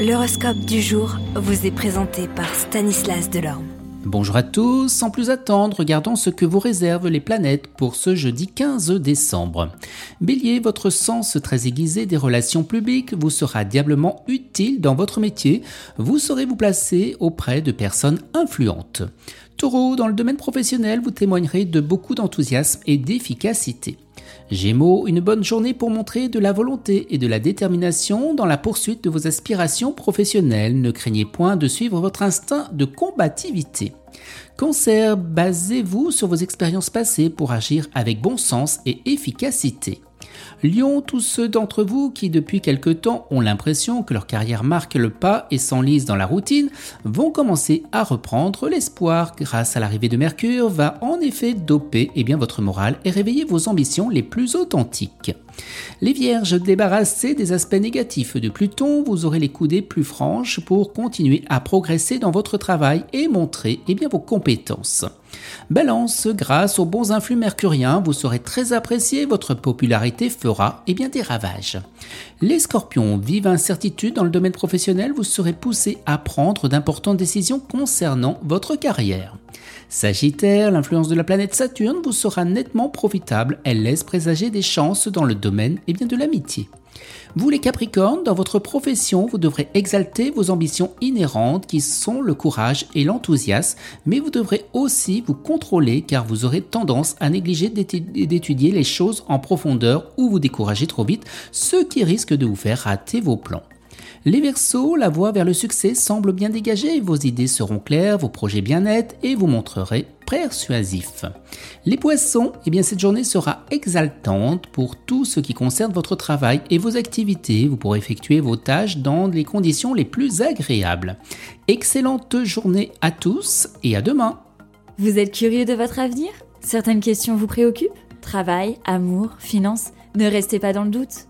L'horoscope du jour vous est présenté par Stanislas Delorme. Bonjour à tous, sans plus attendre, regardons ce que vous réservent les planètes pour ce jeudi 15 décembre. Bélier, votre sens très aiguisé des relations publiques vous sera diablement utile dans votre métier, vous saurez vous placer auprès de personnes influentes. Taureau, dans le domaine professionnel, vous témoignerez de beaucoup d'enthousiasme et d'efficacité. Gémeaux, une bonne journée pour montrer de la volonté et de la détermination dans la poursuite de vos aspirations professionnelles. Ne craignez point de suivre votre instinct de combativité. Cancer, basez-vous sur vos expériences passées pour agir avec bon sens et efficacité. Lion, tous ceux d'entre vous qui depuis quelque temps ont l'impression que leur carrière marque le pas et s'enlise dans la routine, vont commencer à reprendre l'espoir grâce à l'arrivée de Mercure va en effet doper eh bien, votre morale et réveiller vos ambitions les plus authentiques. Les vierges, débarrassées des aspects négatifs de Pluton, vous aurez les coudées plus franches pour continuer à progresser dans votre travail et montrer eh bien, vos compétences. Balance, grâce aux bons influx mercuriens, vous serez très apprécié, votre popularité fera eh bien, des ravages. Les scorpions, vive incertitude dans le domaine professionnel, vous serez poussé à prendre d'importantes décisions concernant votre carrière. Sagittaire, l'influence de la planète Saturne vous sera nettement profitable, elle laisse présager des chances dans le domaine et bien de l'amitié. Vous les Capricornes, dans votre profession, vous devrez exalter vos ambitions inhérentes qui sont le courage et l'enthousiasme, mais vous devrez aussi vous contrôler car vous aurez tendance à négliger d'étudier les choses en profondeur ou vous décourager trop vite, ce qui risque de vous faire rater vos plans. Les Verseaux, la voie vers le succès semble bien dégagée, vos idées seront claires, vos projets bien nets et vous montrerez persuasif. Les Poissons, eh bien cette journée sera exaltante pour tout ce qui concerne votre travail et vos activités. Vous pourrez effectuer vos tâches dans les conditions les plus agréables. Excellente journée à tous et à demain. Vous êtes curieux de votre avenir? Certaines questions vous préoccupent? Travail, amour, finances? Ne restez pas dans le doute.